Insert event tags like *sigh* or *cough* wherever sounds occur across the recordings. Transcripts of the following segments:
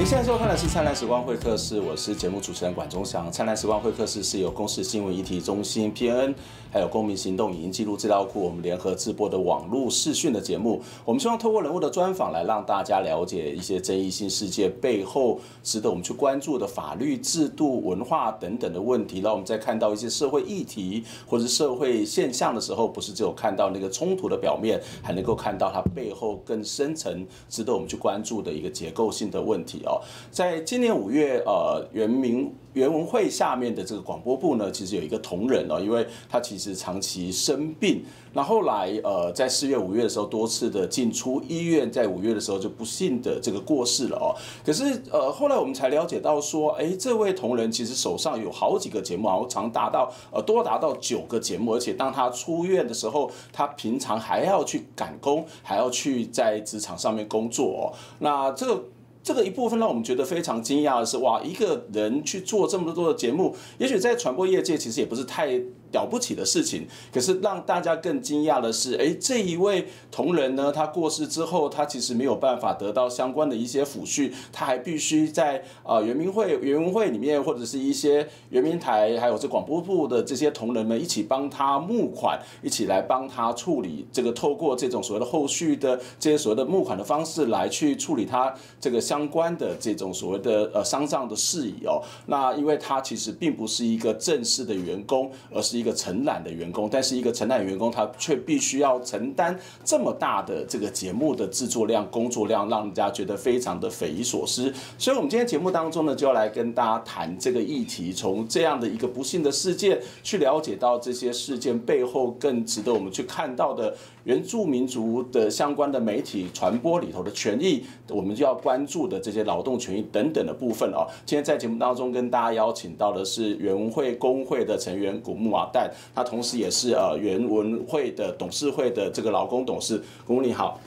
您现在收看的是《灿烂时光会客室》，我是节目主持人管中祥。《灿烂时光会客室》是由公视新闻议题中心 PN 还有公民行动影音记录资料库我们联合制播的网络视讯的节目。我们希望透过人物的专访来让大家了解一些争议性事件背后值得我们去关注的法律制度、文化等等的问题。让我们在看到一些社会议题或者社会现象的时候，不是只有看到那个冲突的表面，还能够看到它背后更深层、值得我们去关注的一个结构性的问题哦。在今年五月，呃，原民原文会下面的这个广播部呢，其实有一个同仁哦，因为他其实长期生病，那后来呃，在四月、五月的时候多次的进出医院，在五月的时候就不幸的这个过世了哦。可是呃，后来我们才了解到说，哎，这位同仁其实手上有好几个节目，然后长达到呃多达到九个节目，而且当他出院的时候，他平常还要去赶工，还要去在职场上面工作哦。那这个。这个一部分让我们觉得非常惊讶的是，哇，一个人去做这么多的节目，也许在传播业界其实也不是太了不起的事情，可是让大家更惊讶的是，哎，这一位同仁呢，他过世之后，他其实没有办法得到相关的一些抚恤，他还必须在呃原民会、原文会里面，或者是一些原民台，还有这广播部的这些同仁们一起帮他募款，一起来帮他处理这个，透过这种所谓的后续的这些所谓的募款的方式来去处理他这个相关的这种所谓的呃丧葬的事宜哦。那因为他其实并不是一个正式的员工，而是一个承揽的员工，但是一个承揽员工，他却必须要承担这么大的这个节目的制作量、工作量，让人家觉得非常的匪夷所思。所以，我们今天节目当中呢，就要来跟大家谈这个议题，从这样的一个不幸的事件，去了解到这些事件背后更值得我们去看到的原住民族的相关的媒体传播里头的权益，我们就要关注的这些劳动权益等等的部分哦。今天在节目当中跟大家邀请到的是原会工会的成员古木瓦旦，他同时也是呃原文会的董事会的这个劳工董事。古木你好。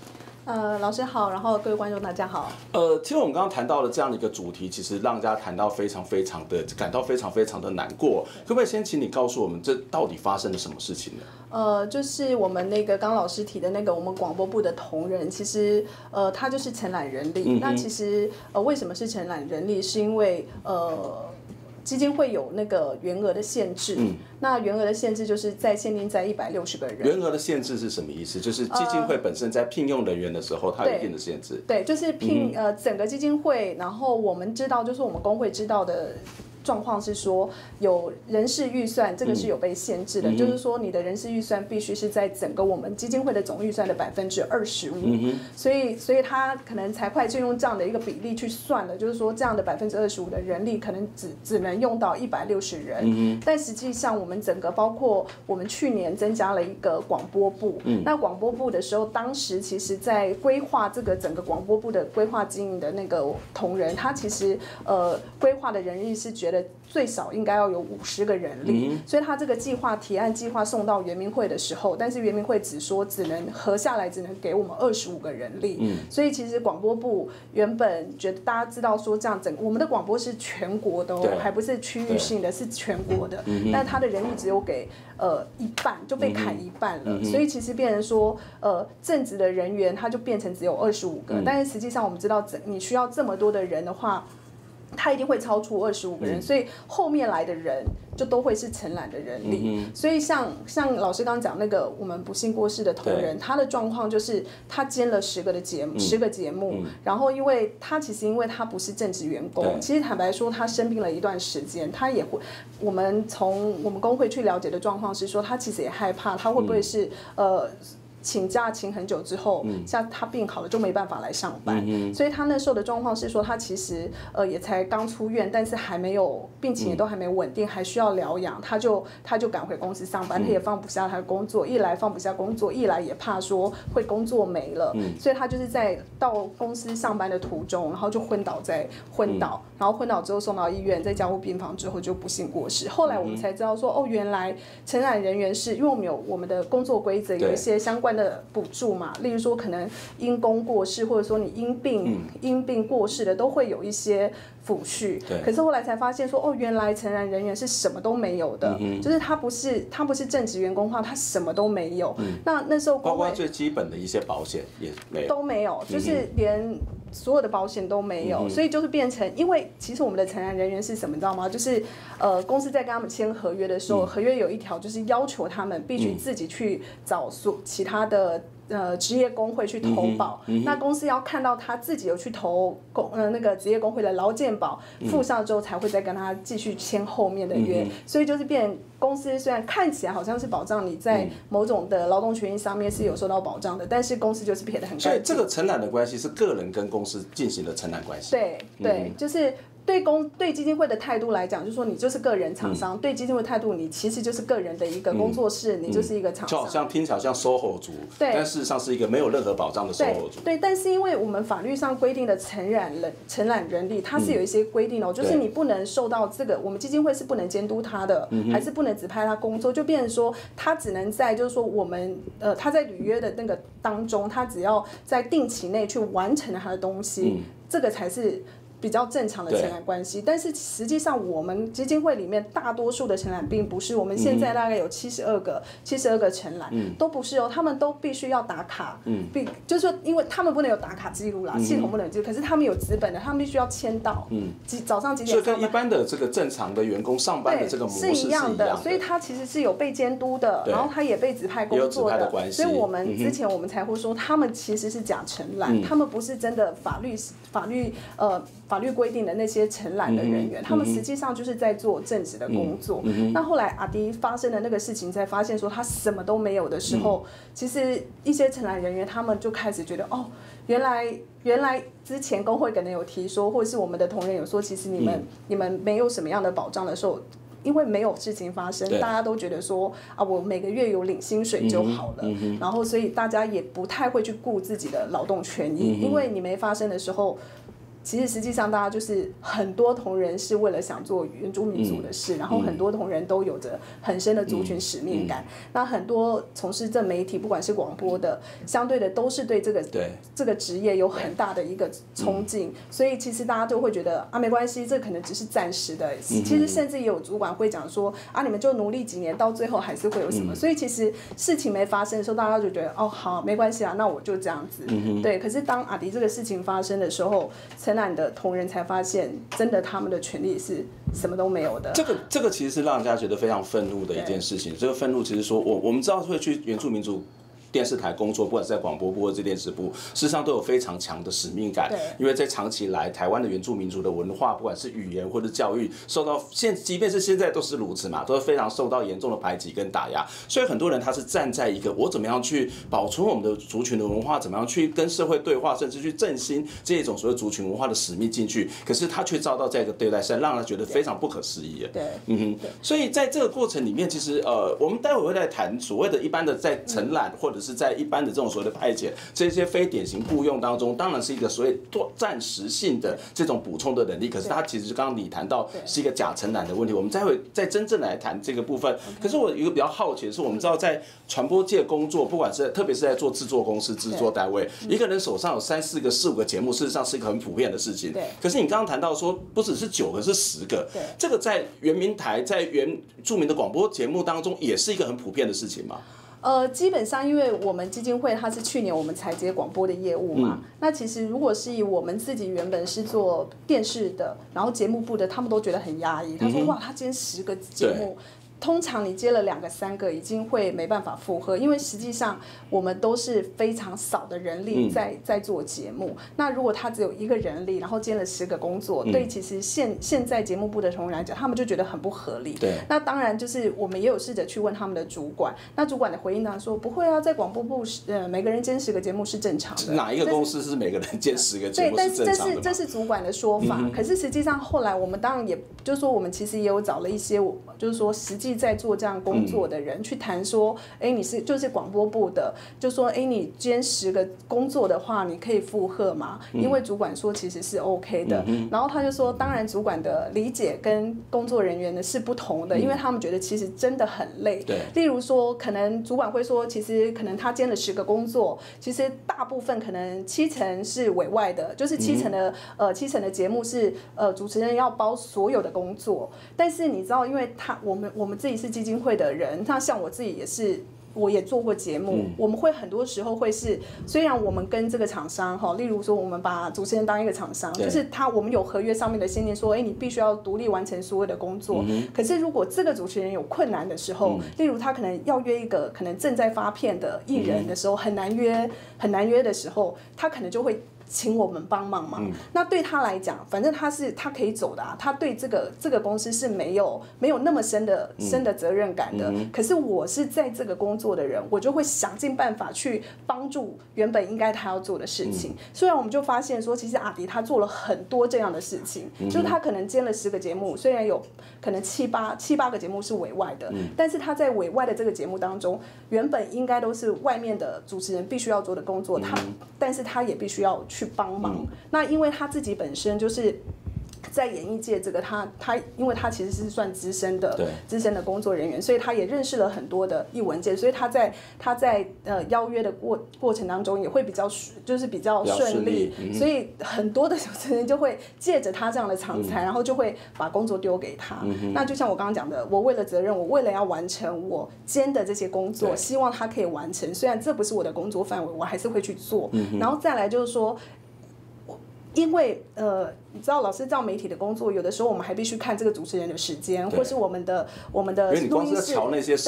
呃，老师好，然后各位观众大家好。呃，其实我们刚刚谈到了这样的一个主题，其实让大家谈到非常非常的感到非常非常的难过。可不可以先请你告诉我们，这到底发生了什么事情呢？呃，就是我们那个刚老师提的那个我们广播部的同仁，其实呃他就是承揽人力。嗯、那其实呃为什么是承揽人力？是因为呃。基金会有那个员额的限制，嗯，那员额的限制就是在限定在一百六十个人。员额的限制是什么意思？就是基金会本身在聘用人员的时候，它有一定的限制。对，对，就是聘呃整个基金会，然后我们知道，就是我们工会知道的。状况是说有人事预算，这个是有被限制的，嗯、就是说你的人事预算必须是在整个我们基金会的总预算的百分之二十五，所以所以他可能财会就用这样的一个比例去算了，就是说这样的百分之二十五的人力可能只只能用到一百六十人，嗯、但实际上我们整个包括我们去年增加了一个广播部，嗯、那广播部的时候，当时其实在规划这个整个广播部的规划经营的那个同仁，他其实呃规划的人力是觉得。最少应该要有五十个人力，嗯，所以他这个计划提案计划送到圆明会的时候，但是圆明会只说只能合下来，只能给我们二十五个人力。嗯，所以其实广播部原本觉得大家知道说这样整，我们的广播是全国的哦，还不是区域性的，是全国的，嗯，但他的人力只有给呃一半，就被砍一半了，嗯，所以其实变成说呃正职的人员他就变成只有二十五个，嗯，但是实际上我们知道整你需要这么多的人的话。他一定会超出二十五个人，所以后面来的人就都会是承揽的人力。所以像像老师刚刚讲那个我们不幸过世的同仁，他的状况就是他兼了十个的节目，十个节目，然后因为他其实因为他不是正职员工，其实坦白说他生病了一段时间，他也会我们从我们工会去了解的状况是说，他其实也害怕他会不会是呃。请假请很久之后，像他病好了就没办法来上班，嗯、所以他那时候的状况是说，他其实呃也才刚出院，但是还没有病情也都还没稳定，还需要疗养，他就他就赶回公司上班，他也放不下他的工作，一来放不下工作，一来也怕说会工作没了，所以他就是在到公司上班的途中，然后就昏倒在昏倒，然后昏倒之后送到医院，在加护病房之后就不幸过世。后来我们才知道说，哦，原来承揽人员是因为我们有我们的工作规则，有一些相关的补助嘛，例如说可能因公过世，或者说你因病因病过世的，都会有一些抚恤。对。可是后来才发现说，哦，原来成人人员是什么都没有的，就是他不是他不是正职员工的话，他什么都没有。那那时候包括最基本的一些保险也没有，都没有，就是连。所有的保险都没有，嗯、所以就是变成，因为其实我们的承揽人员是什么，你知道吗？就是呃，公司在跟他们签合约的时候，嗯、合约有一条就是要求他们必须自己去找所其他的。呃，职业工会去投保，嗯嗯、那公司要看到他自己有去投工呃那个职业工会的劳健保付上之后，才会再跟他继续签后面的约。嗯、所以就是变公司虽然看起来好像是保障你在某种的劳动权益上面是有受到保障的，但是公司就是撇得很干净。所以这个承揽的关系是个人跟公司进行的承揽关系。对对，嗯、就是。对公对基金会的态度来讲，就是说你就是个人厂商；嗯、对基金会态度，你其实就是个人的一个工作室，嗯、你就是一个厂商。就好像听起来像 SOHO 族，对，但事实上是一个没有任何保障的 SOHO 族。对，但是因为我们法律上规定的承揽人承揽人力，它是有一些规定哦，嗯、就是你不能受到这个，我们基金会是不能监督他的，嗯、还是不能指派他工作，就变成说他只能在就是说我们呃他在履约的那个当中，他只要在定期内去完成他的东西，嗯、这个才是。比较正常的承揽关系，但是实际上我们基金会里面大多数的承揽并不是，我们现在大概有七十二个，七十二个承揽，都不是哦，他们都必须要打卡，嗯，必就是说，因为他们不能有打卡记录啦，系统不能记录，可是他们有资本的，他们必须要签到，几早上几点，所以跟一般的这个正常的员工上班的这个模式是一样的，所以他其实是有被监督的，然后他也被指派工作的，所以我们之前我们才会说他们其实是假承揽，他们不是真的法律法律呃。法律规定的那些承揽的人员，嗯、他们实际上就是在做正职的工作。那后来阿迪发生的那个事情，才发现说他什么都没有的时候，嗯、其实一些承揽人员他们就开始觉得，哦，原来原来之前工会可能有提说，或者是我们的同仁有说，其实你们、嗯、你们没有什么样的保障的时候，因为没有事情发生，大家都觉得说啊，我每个月有领薪水就好了。嗯嗯、然后所以大家也不太会去顾自己的劳动权益，嗯、因为你没发生的时候。其实实际上，大家就是很多同仁是为了想做原住民族的事，嗯、然后很多同仁都有着很深的族群使命感。嗯嗯、那很多从事这媒体，不管是广播的，相对的都是对这个对这个职业有很大的一个冲劲。嗯、所以其实大家都会觉得啊，没关系，这可能只是暂时的。其实甚至也有主管会讲说啊，你们就努力几年，到最后还是会有什么。嗯、所以其实事情没发生的时候，大家就觉得哦，好，没关系啊，那我就这样子。嗯、对。可是当阿迪这个事情发生的时候，承揽的同仁才发现，真的他们的权利是什么都没有的。这个这个其实是让人家觉得非常愤怒的一件事情。这个愤怒其实说，我我们知道会去原住民族。电视台工作，不管是在广播部或者电视部，事实上都有非常强的使命感。对因为在长期以来，台湾的原住民族的文化，不管是语言或者教育，受到现即便是现在都是如此嘛，都是非常受到严重的排挤跟打压。所以很多人他是站在一个我怎么样去保存我们的族群的文化，怎么样去跟社会对话，甚至去振兴这一种所谓族群文化的使命进去，可是他却遭到这样一个对待，是让他觉得非常不可思议。对，嗯哼。所以在这个过程里面，其实呃，我们待会会来谈所谓的一般的在承揽或者是在一般的这种所谓的派遣，这些非典型雇佣当中，当然是一个所谓多暂时性的这种补充的能力。可是它其实是刚刚你谈到是一个假承揽的问题。我们再会再真正来谈这个部分。可是我有一个比较好奇的是，我们知道在传播界工作，不管是特别是在做制作公司、制作单位，一个人手上有三四个、四五个节目，事实上是一个很普遍的事情。对可是你刚刚谈到说，不只是九个，是十个。对这个在原民台、在原著名的广播节目当中，也是一个很普遍的事情吗？呃，基本上，因为我们基金会它是去年我们才接广播的业务嘛，嗯、那其实如果是以我们自己原本是做电视的，然后节目部的，他们都觉得很压抑。他说：“哇，他今天十个节目。”通常你接了两个、三个，已经会没办法负荷，因为实际上我们都是非常少的人力在、嗯、在做节目。那如果他只有一个人力，然后接了十个工作，嗯、对，其实现现在节目部的同仁来讲，他们就觉得很不合理。对。那当然就是我们也有试着去问他们的主管，那主管的回应呢说不会啊，在广播部呃每个人兼十个节目是正常的。哪一个公司是每个人兼十个节目是正常的？对，但是这是这是主管的说法。嗯、可是实际上后来我们当然也就是说我们其实也有找了一些，就是说实际在做这样工。作的人去谈说，哎，你是就是广播部的，就说，哎，你兼十个工作的话，你可以负荷吗？因为主管说其实是 OK 的，然后他就说，当然主管的理解跟工作人员的是不同的，因为他们觉得其实真的很累。对，例如说，可能主管会说，其实可能他兼了十个工作，其实大部分可能七成是委外的，就是七成的呃七成的节目是呃主持人要包所有的工作，但是你知道，因为他我们我们自己是基金会的。人，那像我自己也是我也做过节目，嗯、我们会很多时候会是，虽然我们跟这个厂商哈，例如说我们把主持人当一个厂商，就是他我们有合约上面的限定说，哎，你必须要独立完成所有的工作。嗯、可是如果这个主持人有困难的时候，嗯、例如他可能要约一个可能正在发片的艺人的时候，嗯、很难约，很难约的时候，他可能就会。请我们帮忙嘛？嗯、那对他来讲，反正他是他可以走的啊。他对这个这个公司是没有没有那么深的、嗯、深的责任感的。嗯、可是我是在这个工作的人，我就会想尽办法去帮助原本应该他要做的事情。嗯、虽然我们就发现说，其实阿迪他做了很多这样的事情，嗯、就是他可能接了十个节目，虽然有可能七八七八个节目是委外的，嗯、但是他在委外的这个节目当中，原本应该都是外面的主持人必须要做的工作，他、嗯、但是他也必须要去。去帮忙，嗯、那因为他自己本身就是。在演艺界，这个他他，因为他其实是算资深的资深的工作人员，所以他也认识了很多的艺文界，所以他在他在呃邀约的过过程当中也会比较就是比较顺利，嗯、所以很多的主持人就会借着他这样的长才，嗯、然后就会把工作丢给他。嗯、那就像我刚刚讲的，我为了责任，我为了要完成我兼的这些工作，希望他可以完成，虽然这不是我的工作范围，我还是会去做。嗯、然后再来就是说，因为呃。你知道，老师这样媒体的工作，有的时候我们还必须看这个主持人的时间，或是我们的我们的录音室，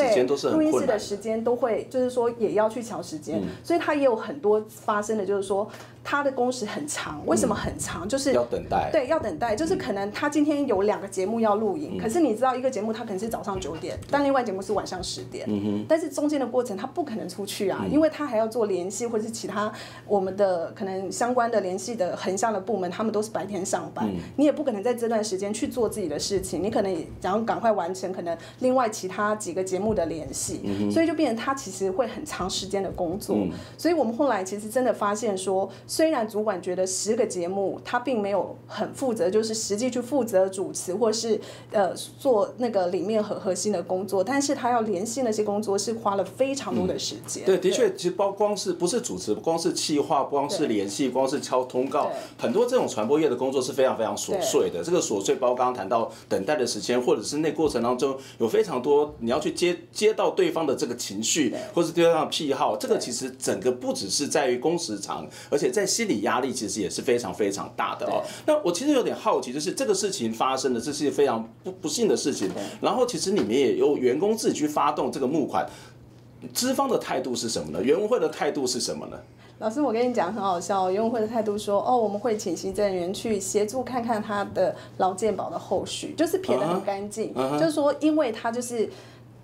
对，录音室的时间都会，就是说也要去调时间，所以他也有很多发生的，就是说他的工时很长。为什么很长？就是要等待，对，要等待，就是可能他今天有两个节目要录影，可是你知道一个节目他可能是早上九点，但另外节目是晚上十点，但是中间的过程他不可能出去啊，因为他还要做联系或者是其他我们的可能相关的联系的横向的部门，他们都是白天上。上班，你也不可能在这段时间去做自己的事情，你可能也想要赶快完成可能另外其他几个节目的联系，嗯、所以就变成他其实会很长时间的工作。嗯、所以我们后来其实真的发现说，虽然主管觉得十个节目他并没有很负责，就是实际去负责主持或是呃做那个里面很核心的工作，但是他要联系那些工作是花了非常多的时间。嗯、对，的确，其实包光是不是主持，光是企划，光是联系，对光是敲通告，很多这种传播业的工作。是非常非常琐碎的，这个琐碎包括刚刚谈到等待的时间，或者是那过程当中有非常多你要去接接到对方的这个情绪，对或是对方的癖好，这个其实整个不只是在于工时长，而且在心理压力其实也是非常非常大的哦。那我其实有点好奇，就是这个事情发生的，这是非常不不幸的事情，然后其实你们也有员工自己去发动这个募款，资方的态度是什么呢？原文会的态度是什么呢？老师，我跟你讲很好笑，游泳会的态度说，哦，我们会请行政人员去协助看看他的劳健保的后续，就是撇得很干净，uh. 就是说，因为他就是。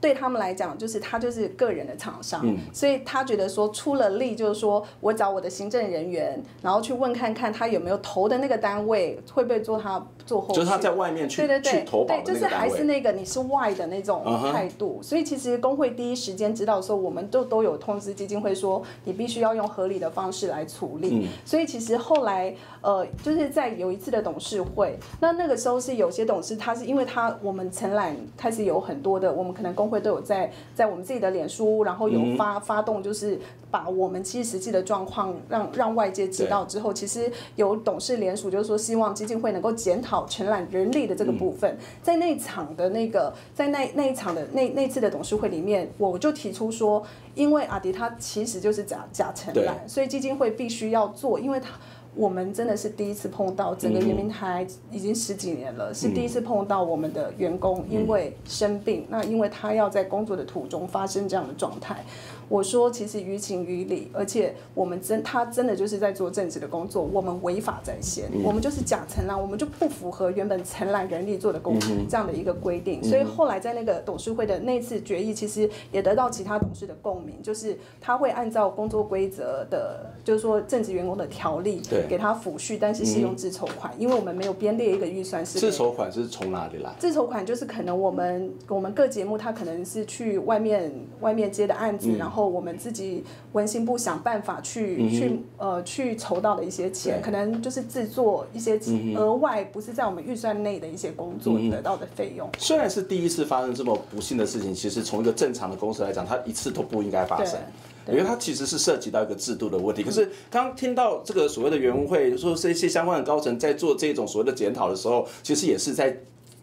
对他们来讲，就是他就是个人的厂商，嗯、所以他觉得说出了力，就是说我找我的行政人员，然后去问看看他有没有投的那个单位会不会做他做后续，就是他在外面去对对对，去投对，就是还是那个你是外的那种态度。Uh huh. 所以其实工会第一时间知道的时候，我们都都有通知基金会说，你必须要用合理的方式来处理。嗯、所以其实后来呃，就是在有一次的董事会，那那个时候是有些董事他是因为他我们承揽开始有很多的，我们可能工。会都有在在我们自己的脸书，然后有发发动，就是把我们其实实际的状况让让外界知道之后，其实有董事联署，就是说希望基金会能够检讨承揽人力的这个部分。在那场的那个，在那那一场的那那次的董事会里面，我就提出说，因为阿迪他其实就是假假承揽，所以基金会必须要做，因为他。我们真的是第一次碰到，整个圆明台已经十几年了，是第一次碰到我们的员工因为生病，那因为他要在工作的途中发生这样的状态。我说，其实于情于理，而且我们真他真的就是在做正职的工作，我们违法在先，嗯、我们就是假承揽，我们就不符合原本承揽人力做的工作这样的一个规定，嗯、所以后来在那个董事会的那次决议，其实也得到其他董事的共鸣，就是他会按照工作规则的，就是说正职员工的条例，对，给他抚恤，但是是用自筹款，嗯、因为我们没有编列一个预算是自筹款是从哪里来？自筹款就是可能我们我们各节目他可能是去外面外面接的案子，嗯、然后。我们自己文心部想办法去、嗯、去呃去筹到的一些钱，可能就是制作一些额外不是在我们预算内的一些工作得到的费用。虽然是第一次发生这么不幸的事情，其实从一个正常的公司来讲，它一次都不应该发生，因为它其实是涉及到一个制度的问题。可是刚听到这个所谓的原文会说这些相关的高层在做这种所谓的检讨的时候，其实也是在。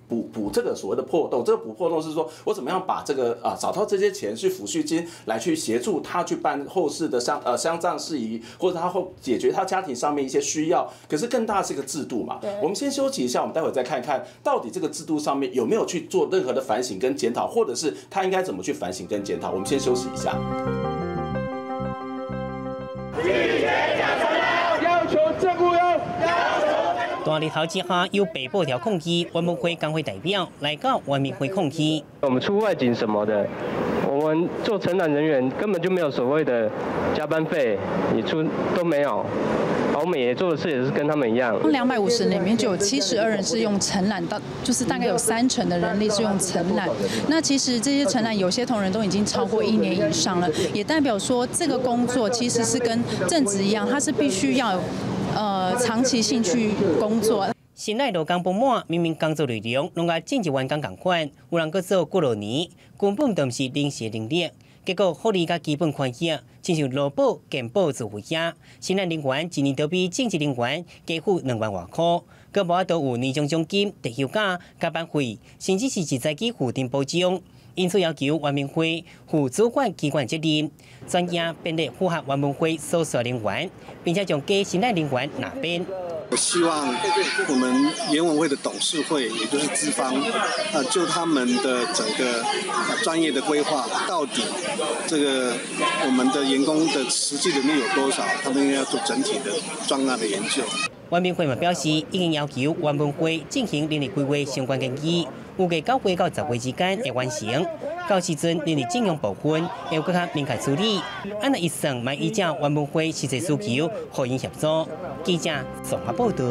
补补这个所谓的破洞。这个补破洞是说我怎么样把这个啊找到这些钱去抚恤金来去协助他去办后事的丧呃丧葬事宜，或者他后解决他家庭上面一些需要。可是更大是一个制度嘛。我们先休息一下，我们待会再看看到底这个制度上面有没有去做任何的反省跟检讨，或者是他应该怎么去反省跟检讨。我们先休息一下。大日头之下，有北部条控机，我们会工会代表来到外面会控机。我们出外景什么的，我们做承揽人员根本就没有所谓的加班费，你出都没有。我们也做的事也是跟他们一样。两百五十人里面就有七十二人是用承揽，到就是大概有三成的人力是用承揽。那其实这些承揽有些同仁都已经超过一年以上了，也代表说这个工作其实是跟正职一样，它是必须要。呃，长期性去工作。新来劳工不满，明明工作内容拢甲正职员工同款，有人阁做过六年，根本都毋是临时能力。结果福利甲基本款项，亲像劳保、健保自费额，新来人员一年都比正职人员加付两万外块，阁无法度有年终奖金、特休假、加班费，甚至是一再给固定保障。因此要求原民会负主管机关责任，专业编列符合原民会所属人员，并且将给新的人员纳编。我希望我们原民会的董事会，也就是资方，啊，就他们的整个专业的规划，到底这个我们的员工的实际能力有多少，他们应该要做整体的专案的研究。原民会嘛表示，已经要求原民会进行人力规划相关建议。预计九月到十月之间会完成，到时阵人力征用部分会有更加明确处理。按照一算，满意将原民会实际需求，互因协助。记者综合报道。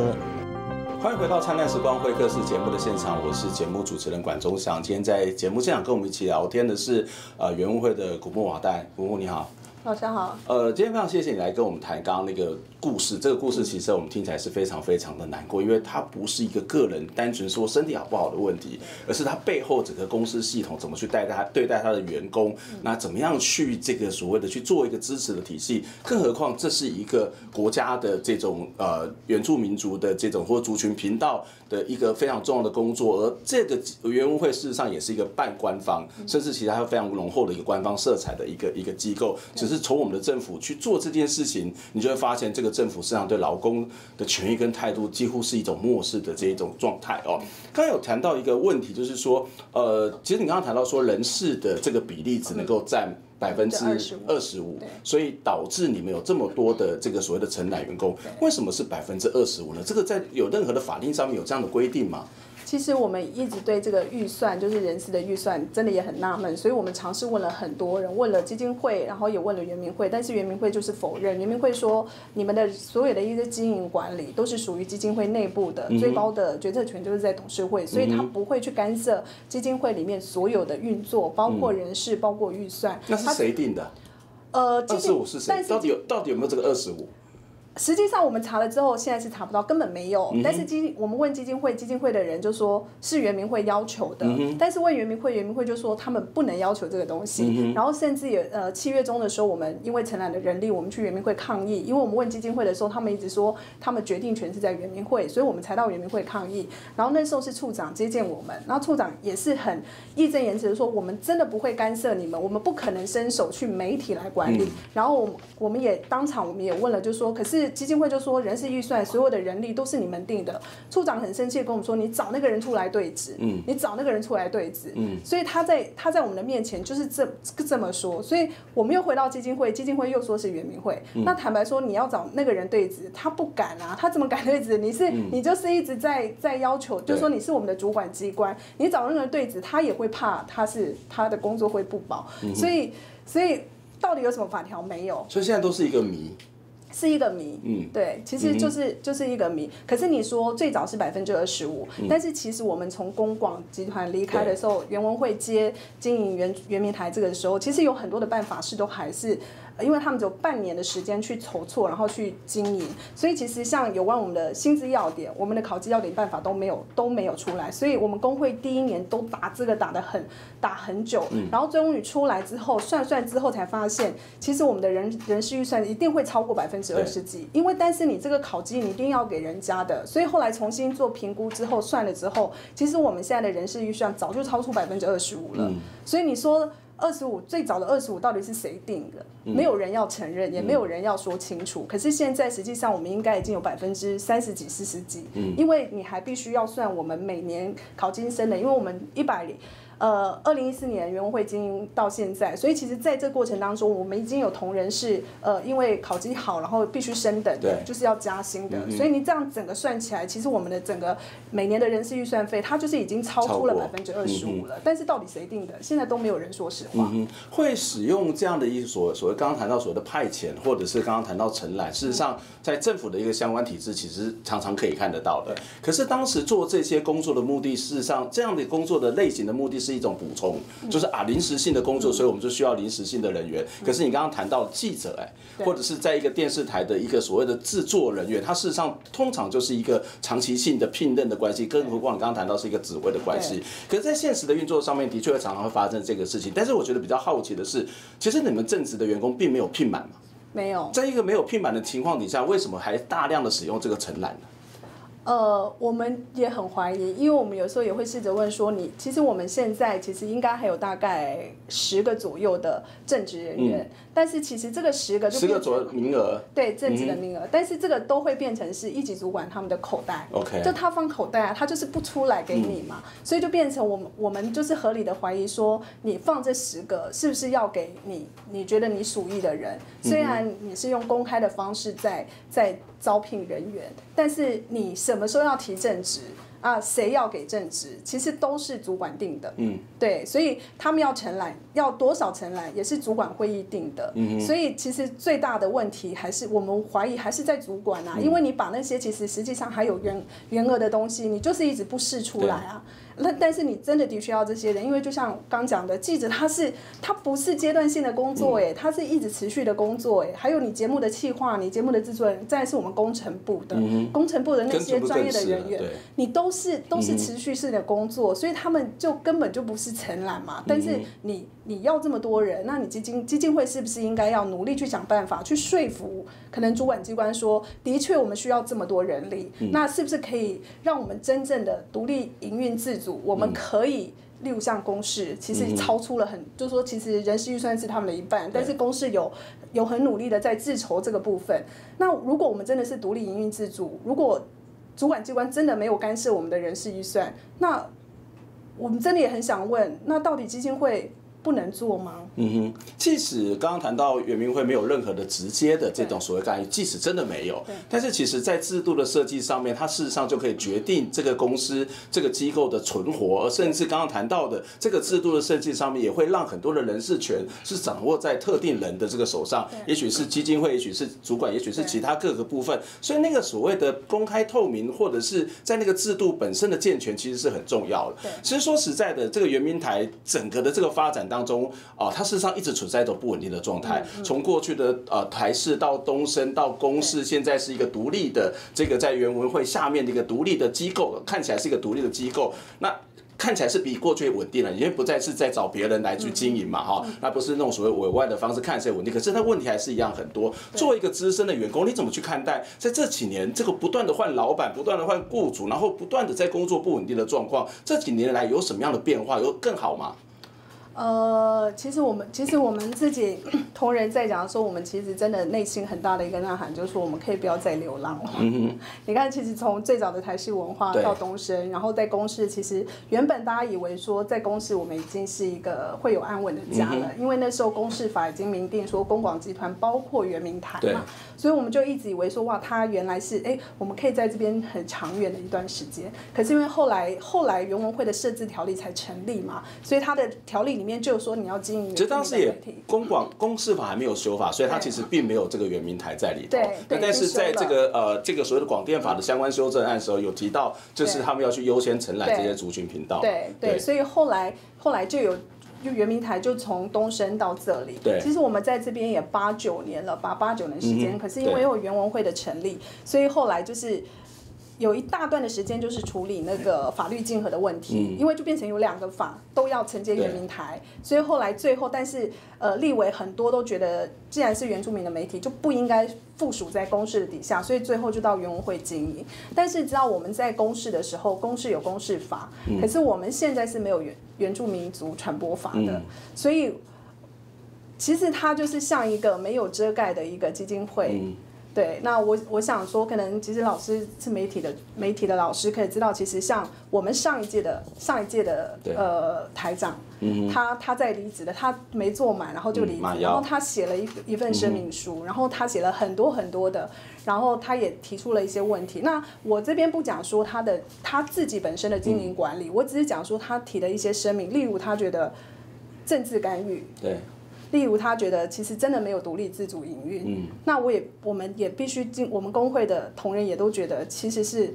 欢迎回到《灿烂时光会客室》节目的现场，我是节目主持人管中祥。今天在节目现场跟我们一起聊天的是呃原民会的古木瓦代，古木你好。老师好。呃，今天非常谢谢你来跟我们谈刚刚那个。故事这个故事其实我们听起来是非常非常的难过，因为它不是一个个人单纯说身体好不好的问题，而是它背后整个公司系统怎么去带他对待他的员工，那怎么样去这个所谓的去做一个支持的体系，更何况这是一个国家的这种呃原住民族的这种或族群频道的一个非常重要的工作，而这个原民会事实上也是一个半官方，甚至其实还有非常浓厚的一个官方色彩的一个一个机构，只是从我们的政府去做这件事情，你就会发现这个。政府实际上对劳工的权益跟态度几乎是一种漠视的这一种状态哦。刚刚有谈到一个问题，就是说，呃，其实你刚刚谈到说人事的这个比例只能够占百分之二十五，所以导致你们有这么多的这个所谓的承揽员工，为什么是百分之二十五呢？这个在有任何的法令上面有这样的规定吗？其实我们一直对这个预算，就是人事的预算，真的也很纳闷，所以我们尝试问了很多人，问了基金会，然后也问了圆明会，但是圆明会就是否认。圆明会说，你们的所有的一些经营管理都是属于基金会内部的，最高的决策权就是在董事会，所以他不会去干涉基金会里面所有的运作，包括人事，包括预算。那是谁定的？呃，二十五是谁？到底有到底有没有这个二十五？实际上我们查了之后，现在是查不到，根本没有。但是基，我们问基金会，基金会的人就说是原民会要求的。但是问原民会，原民会就说他们不能要求这个东西。然后甚至也呃七月中的时候，我们因为承揽的人力，我们去原民会抗议。因为我们问基金会的时候，他们一直说他们决定权是在原民会，所以我们才到原民会抗议。然后那时候是处长接见我们，然后处长也是很义正言辞的说，我们真的不会干涉你们，我们不可能伸手去媒体来管理。然后我们我们也当场我们也问了，就说可是基金会就说。人事预算，所有的人力都是你们定的。处长很生气的跟我们说：“你找那个人出来对质。”嗯，你找那个人出来对质。嗯，所以他在他在我们的面前就是这这么说。所以我们又回到基金会，基金会又说是原民会。嗯，那坦白说，你要找那个人对质，他不敢啊，他怎么敢对质？你是你就是一直在在要求，就是说你是我们的主管机关，你找那个人对质，他也会怕，他是他的工作会不保。所以所以到底有什么法条没有？所以现在都是一个谜。是一个谜，嗯，对，其实就是、嗯、就是一个谜。可是你说最早是百分之二十五，但是其实我们从公广集团离开的时候，袁文会接经营原原明台这个时候，其实有很多的办法是都还是。因为他们只有半年的时间去筹措，然后去经营，所以其实像有关我们的薪资要点、我们的考绩要点办法都没有都没有出来，所以我们工会第一年都打这个打得很打很久，然后终于出来之后算算之后才发现，其实我们的人人事预算一定会超过百分之二十几，因为但是你这个考绩你一定要给人家的，所以后来重新做评估之后算了之后，其实我们现在的人事预算早就超出百分之二十五了，所以你说。二十五最早的二十五到底是谁定的？没有人要承认，也没有人要说清楚。可是现在实际上我们应该已经有百分之三十几、四十几，因为你还必须要算我们每年考金生的，因为我们一百里。呃，二零一四年员工会经营到现在，所以其实在这过程当中，我们已经有同仁是呃，因为考绩好，然后必须升等的，就是要加薪的。所以你这样整个算起来，其实我们的整个每年的人事预算费，它就是已经超出了百分之二十五了。但是到底谁定的？现在都没有人说实话。嗯，会使用这样的一所所谓刚刚谈到所谓的派遣，或者是刚刚谈到承揽，事实上在政府的一个相关体制，其实常常可以看得到的。可是当时做这些工作的目的，事实上这样的工作的类型的目的是一种补充。就是啊，临时性的工作，所以我们就需要临时性的人员。可是你刚刚谈到记者，哎，或者是在一个电视台的一个所谓的制作人员，他事实上通常就是一个长期性的聘任的关系，更何况你刚刚谈到是一个职位的关系。可是，在现实的运作上面，的确会常常会发生这个事情。但是，我觉得比较好奇的是，其实你们正职的员工并没有聘满吗？没有。在一个没有聘满的情况底下，为什么还大量的使用这个承揽呢？呃，我们也很怀疑，因为我们有时候也会试着问说你，你其实我们现在其实应该还有大概十个左右的正职人员，嗯、但是其实这个十个就十个左右名额，对正职的名额，嗯、但是这个都会变成是一级主管他们的口袋，OK，就他放口袋啊，他就是不出来给你嘛，嗯、所以就变成我们我们就是合理的怀疑说，你放这十个是不是要给你你觉得你属意的人？虽然你是用公开的方式在在。招聘人员，但是你什么时候要提正职啊？谁要给正职？其实都是主管定的。嗯，对，所以他们要承揽，要多少承揽也是主管会议定的。嗯，所以其实最大的问题还是我们怀疑还是在主管啊，因为你把那些其实实际上还有原原额的东西，你就是一直不试出来啊。那但是你真的的确要这些人，因为就像刚讲的，记者他是他不是阶段性的工作哎，他是一直持续的工作哎。还有你节目的企划，你节目的制作人，再是我们工程部的工程部的那些专业的人员，你都是都是持续式的工作，所以他们就根本就不是承揽嘛。但是你你要这么多人，那你基金基金会是不是应该要努力去想办法去说服可能主管机关说，的确我们需要这么多人力，那是不是可以让我们真正的独立营运自主？我们可以，例如像公式，其实超出了很，就是说，其实人事预算是他们的一半，但是公司有有很努力的在自筹这个部分。那如果我们真的是独立营运自主，如果主管机关真的没有干涉我们的人事预算，那我们真的也很想问，那到底基金会？不能做吗？嗯哼，即使刚刚谈到圆明会没有任何的直接的这种所谓干预，即使真的没有，但是其实在制度的设计上面，它事实上就可以决定这个公司这个机构的存活，而甚至刚刚谈到的这个制度的设计上面，也会让很多的人事权是掌握在特定人的这个手上，也许是基金会，也许是主管，也许是其他各个部分，所以那个所谓的公开透明，或者是在那个制度本身的健全，其实是很重要的。其实说实在的，这个圆明台整个的这个发展当当中啊，它事实上一直处在一种不稳定的状态。从过去的呃台式到东升到公视，现在是一个独立的这个在原文会下面的一个独立的机构，看起来是一个独立的机构。那看起来是比过去稳定了，因为不再是在找别人来去经营嘛，哈，那不是那种所谓委外的方式看起来稳定。可是它问题还是一样很多。作为一个资深的员工，你怎么去看待在这几年这个不断的换老板、不断的换雇主，然后不断的在工作不稳定的状况，这几年来有什么样的变化？有更好吗？呃，其实我们其实我们自己 *clears throat* 同仁在讲说，我们其实真的内心很大的一个呐喊，就是说我们可以不要再流浪了。*laughs* 你看，其实从最早的台式文化到东升，然后在公司，其实原本大家以为说在公司我们已经是一个会有安稳的家了，因为那时候公司法已经明定说公广集团包括圆明台嘛，所以我们就一直以为说哇，它原来是哎，我们可以在这边很长远的一段时间。可是因为后来后来原文会的设置条例才成立嘛，所以它的条例里面。里面就说你要经营，其实当时也公广公视法还没有修法，所以它其实并没有这个原民台在里头。对，对，但是在这个呃这个所谓的广电法的相关修正案的时候，有提到就是他们要去优先承揽这些族群频道。对对，对，所以后来后来就有就原民台就从东升到这里。对。其实我们在这边也八九年了，八八九年时间。嗯、可是因为有原文会的成立，所以后来就是。有一大段的时间就是处理那个法律竞合的问题，嗯、因为就变成有两个法都要承接原民台，所以后来最后，但是呃，立委很多都觉得，既然是原住民的媒体，就不应该附属在公视的底下，所以最后就到原文会经营。但是知道我们在公视的时候，公视有公视法，嗯、可是我们现在是没有原原住民族传播法的，嗯、所以其实它就是像一个没有遮盖的一个基金会。嗯对，那我我想说，可能其实老师是媒体的媒体的老师，可以知道，其实像我们上一届的上一届的呃台长，嗯、他他在离职的，他没做满，然后就离职，嗯、然后他写了一一份声明书，嗯、然后他写了很多很多的，然后他也提出了一些问题。那我这边不讲说他的他自己本身的经营管理，嗯、我只是讲说他提的一些声明，例如他觉得政治干预。对。例如，他觉得其实真的没有独立自主营运，嗯、那我也我们也必须进，我们工会的同仁也都觉得，其实是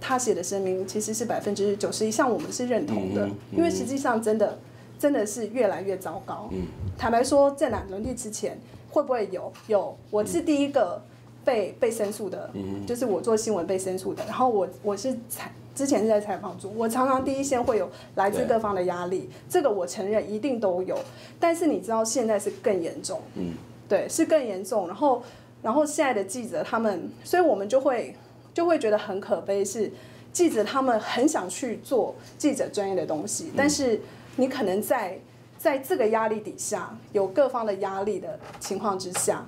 他写的声明其实是百分之九十一，像我们是认同的，嗯嗯、因为实际上真的真的是越来越糟糕。嗯、坦白说，在哪轮替之前会不会有有？我是第一个被被申诉的，嗯、就是我做新闻被申诉的，然后我我是采。之前是在采访组，我常常第一线会有来自各方的压力，这个我承认一定都有。但是你知道现在是更严重，嗯，对，是更严重。然后，然后现在的记者他们，所以我们就会就会觉得很可悲，是记者他们很想去做记者专业的东西，但是你可能在在这个压力底下，有各方的压力的情况之下。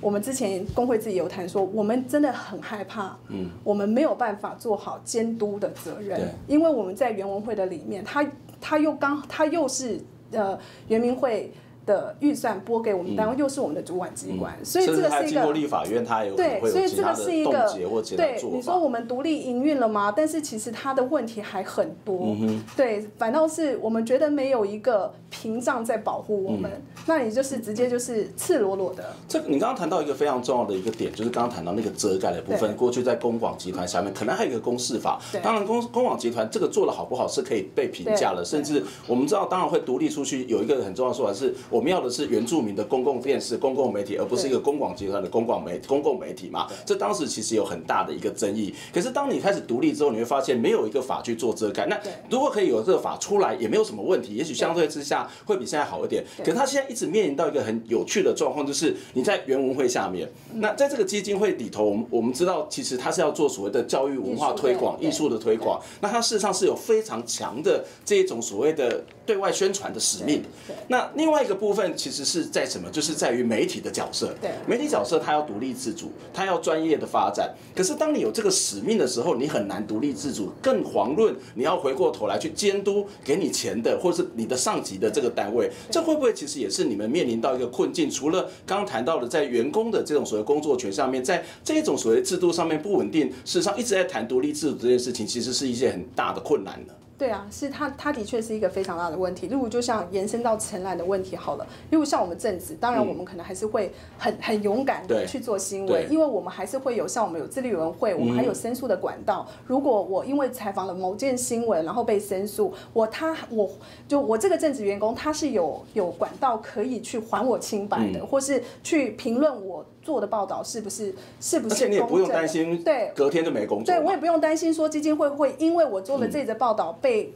我们之前工会自己有谈说，我们真的很害怕，嗯，我们没有办法做好监督的责任，对因为我们在原文会的里面，他他又刚他又是呃原民会。的预算拨给我们单位，又是我们的主管机关，所以这个是一个立法院，它有对，所以这个是一个对。你说我们独立营运了吗？但是其实它的问题还很多，对，反倒是我们觉得没有一个屏障在保护我们，那你就是直接就是赤裸裸的。这个你刚刚谈到一个非常重要的一个点，就是刚刚谈到那个遮盖的部分。过去在公广集团下面，可能还有一个公示法，当然公公广集团这个做的好不好是可以被评价的，甚至我们知道，当然会独立出去。有一个很重要的说法是，我们要的是原住民的公共电视、公共媒体，而不是一个公广集团的公广媒公共媒体嘛？这当时其实有很大的一个争议。可是当你开始独立之后，你会发现没有一个法去做遮盖。那如果可以有这个法出来，也没有什么问题。也许相对之下会比现在好一点。可是他现在一直面临到一个很有趣的状况，就是你在原文会下面，那在这个基金会里头，我们我们知道其实他是要做所谓的教育文化推广、艺术的推广。那他事实上是有非常强的这一种所谓的对外宣传的使命。那另外一个部分其实是。在什么？就是在于媒体的角色。对，媒体角色，它要独立自主，它要专业的发展。可是，当你有这个使命的时候，你很难独立自主。更遑论你要回过头来去监督给你钱的，或者是你的上级的这个单位。这会不会其实也是你们面临到一个困境？除了刚刚谈到的，在员工的这种所谓工作权上面，在这种所谓制度上面不稳定，事实上一直在谈独立自主这件事情，其实是一件很大的困难的。对啊，是他，他的确是一个非常大的问题。如果就像延伸到承揽的问题好了，例如像我们正职，当然我们可能还是会很很勇敢的去做新闻，因为我们还是会有像我们有自律委员会，我们还有申诉的管道。嗯、如果我因为采访了某件新闻，然后被申诉，我他我就我这个正职员工，他是有有管道可以去还我清白的，嗯、或是去评论我。做的报道是不是是不是？而且你也不用担心，对，隔天就没工作。对，我也不用担心说基金会会因为我做了这则报道被、嗯、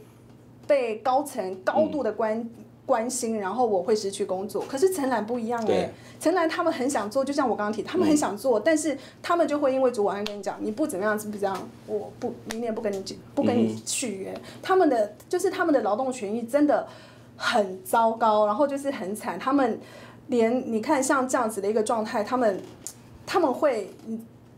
被高层高度的关、嗯、关心，然后我会失去工作。可是陈兰不一样哎、欸，承揽对他们很想做，就像我刚刚提，他们很想做，嗯、但是他们就会因为主管跟你讲，你不怎么样，是不是这样？我不明年不跟你不跟你续约。嗯、他们的就是他们的劳动权益真的很糟糕，然后就是很惨，他们。连你看像这样子的一个状态，他们他们会，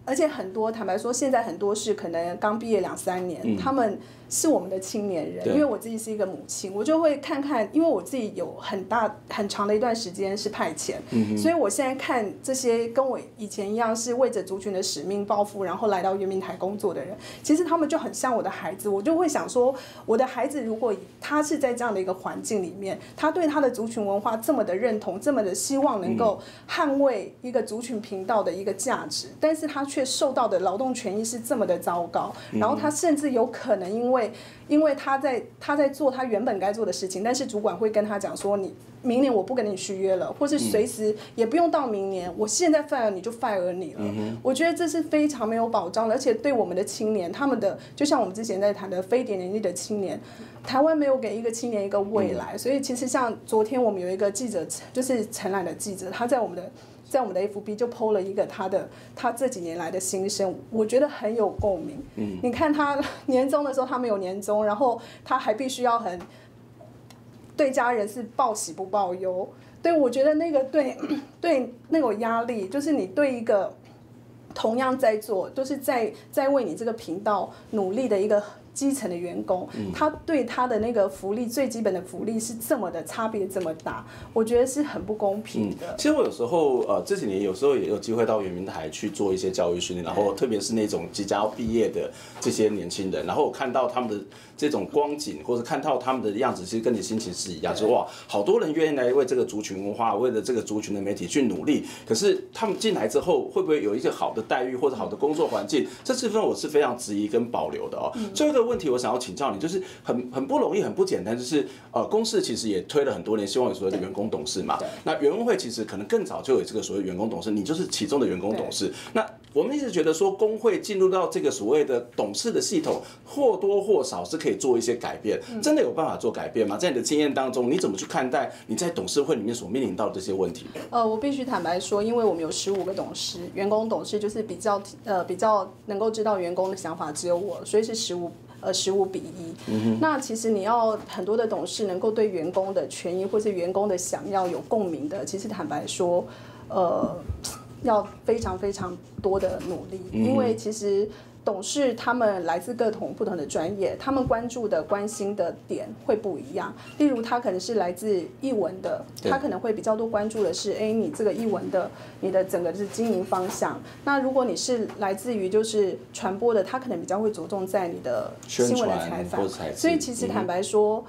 而且很多坦白说，现在很多是可能刚毕业两三年，嗯、他们。是我们的青年人，因为我自己是一个母亲，我就会看看，因为我自己有很大很长的一段时间是派遣，所以我现在看这些跟我以前一样是为着族群的使命抱负，然后来到圆明台工作的人，其实他们就很像我的孩子，我就会想说，我的孩子如果他是在这样的一个环境里面，他对他的族群文化这么的认同，这么的希望能够捍卫一个族群频道的一个价值，但是他却却受到的劳动权益是这么的糟糕，然后他甚至有可能因为因为他在他在做他原本该做的事情，但是主管会跟他讲说，你明年我不跟你续约了，或是随时也不用到明年，我现在 fire 你就 fire 你了。我觉得这是非常没有保障的，而且对我们的青年，他们的就像我们之前在谈的非典年龄的青年，台湾没有给一个青年一个未来，所以其实像昨天我们有一个记者，就是陈览的记者，他在我们的。在我们的 FB 就 PO 了一个他的他这几年来的心声，我觉得很有共鸣。嗯，你看他年终的时候他没有年终，然后他还必须要很对家人是报喜不报忧。对，我觉得那个对 *clears throat* 对那种压力，就是你对一个同样在做，就是在在为你这个频道努力的一个。基层的员工，他对他的那个福利，最基本的福利是这么的差别这么大，我觉得是很不公平的。嗯、其实我有时候呃这几年有时候也有机会到圆明台去做一些教育训练，然后特别是那种即将要毕业的这些年轻人，然后我看到他们的这种光景，或者看到他们的样子，其实跟你心情是一样，就是哇，好多人愿意来为这个族群文化，为了这个族群的媒体去努力。可是他们进来之后，会不会有一些好的待遇或者好的工作环境？这部分我是非常质疑跟保留的哦。最后一个。问题我想要请教你，就是很很不容易，很不简单，就是呃，公司其实也推了很多年，希望有所谓的员工董事嘛。那员工会其实可能更早就有这个所谓员工董事，你就是其中的员工董事。那我们一直觉得说，工会进入到这个所谓的董事的系统，或多或少是可以做一些改变。真的有办法做改变吗？在你的经验当中，你怎么去看待你在董事会里面所面临到的这些问题？呃，我必须坦白说，因为我们有十五个董事，员工董事就是比较呃比较能够知道员工的想法，只有我，所以是十五。呃，十五比一。嗯。那其实你要很多的董事能够对员工的权益或是员工的想要有共鸣的，其实坦白说，呃，要非常非常多的努力，因为其实。董事他们来自各同不同的专业，他们关注的、关心的点会不一样。例如，他可能是来自译文的，他可能会比较多关注的是，哎，你这个译文的，你的整个是经营方向。那如果你是来自于就是传播的，他可能比较会着重在你的新闻的采访。所以，其实坦白说。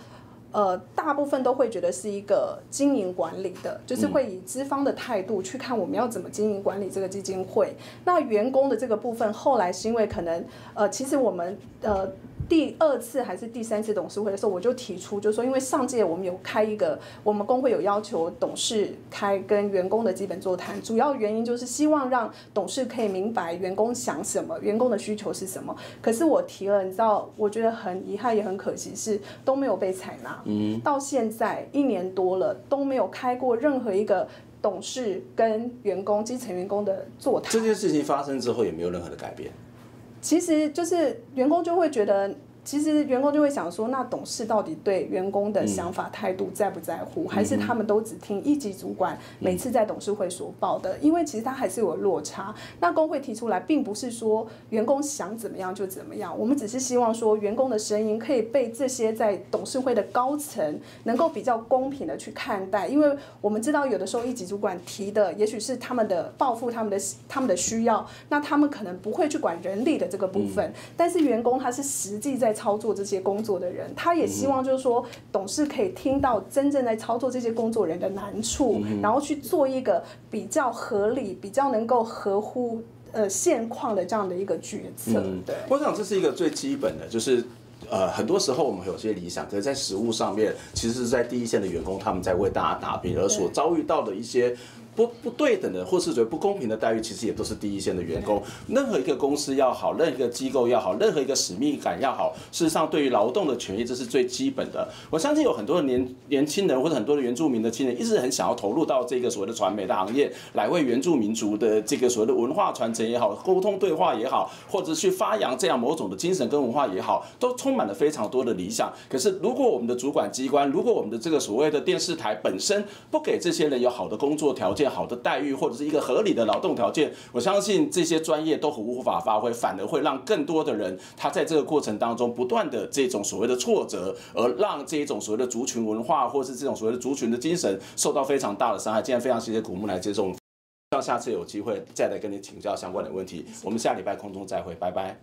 呃，大部分都会觉得是一个经营管理的，就是会以资方的态度去看我们要怎么经营管理这个基金会。那员工的这个部分，后来是因为可能，呃，其实我们呃。第二次还是第三次董事会的时候，我就提出，就是说，因为上届我们有开一个，我们工会有要求董事开跟员工的基本座谈，主要原因就是希望让董事可以明白员工想什么，员工的需求是什么。可是我提了，你知道，我觉得很遗憾也很可惜，是都没有被采纳。嗯，到现在一年多了都没有开过任何一个董事跟员工基层员工的座谈。这件事情发生之后，也没有任何的改变。其实就是员工就会觉得。其实员工就会想说，那董事到底对员工的想法态度在不在乎，还是他们都只听一级主管每次在董事会所报的？因为其实他还是有落差。那工会提出来，并不是说员工想怎么样就怎么样，我们只是希望说员工的声音可以被这些在董事会的高层能够比较公平的去看待。因为我们知道有的时候一级主管提的，也许是他们的抱负、他们的他们的需要，那他们可能不会去管人力的这个部分，但是员工他是实际在。操作这些工作的人，他也希望就是说，董事可以听到真正在操作这些工作人的难处，然后去做一个比较合理、比较能够合乎呃现况的这样的一个决策。对，我想这是一个最基本的，就是呃很多时候我们有些理想，可是在实务上面，其实是在第一线的员工他们在为大家打拼，而所遭遇到的一些。不不对等的，或是觉得不公平的待遇，其实也都是第一线的员工。任何一个公司要好，任何一个机构要好，任何一个使命感要好，事实上对于劳动的权益，这是最基本的。我相信有很多的年年轻人或者很多的原住民的青年，一直很想要投入到这个所谓的传媒的行业，来为原住民族的这个所谓的文化传承也好，沟通对话也好，或者去发扬这样某种的精神跟文化也好，都充满了非常多的理想。可是如果我们的主管机关，如果我们的这个所谓的电视台本身不给这些人有好的工作条件，好的待遇或者是一个合理的劳动条件，我相信这些专业都无法发挥，反而会让更多的人他在这个过程当中不断的这种所谓的挫折，而让这种所谓的族群文化或是这种所谓的族群的精神受到非常大的伤害。今天非常谢谢古木来接受，希望下次有机会再来跟你请教相关的问题。我们下礼拜空中再会，拜拜。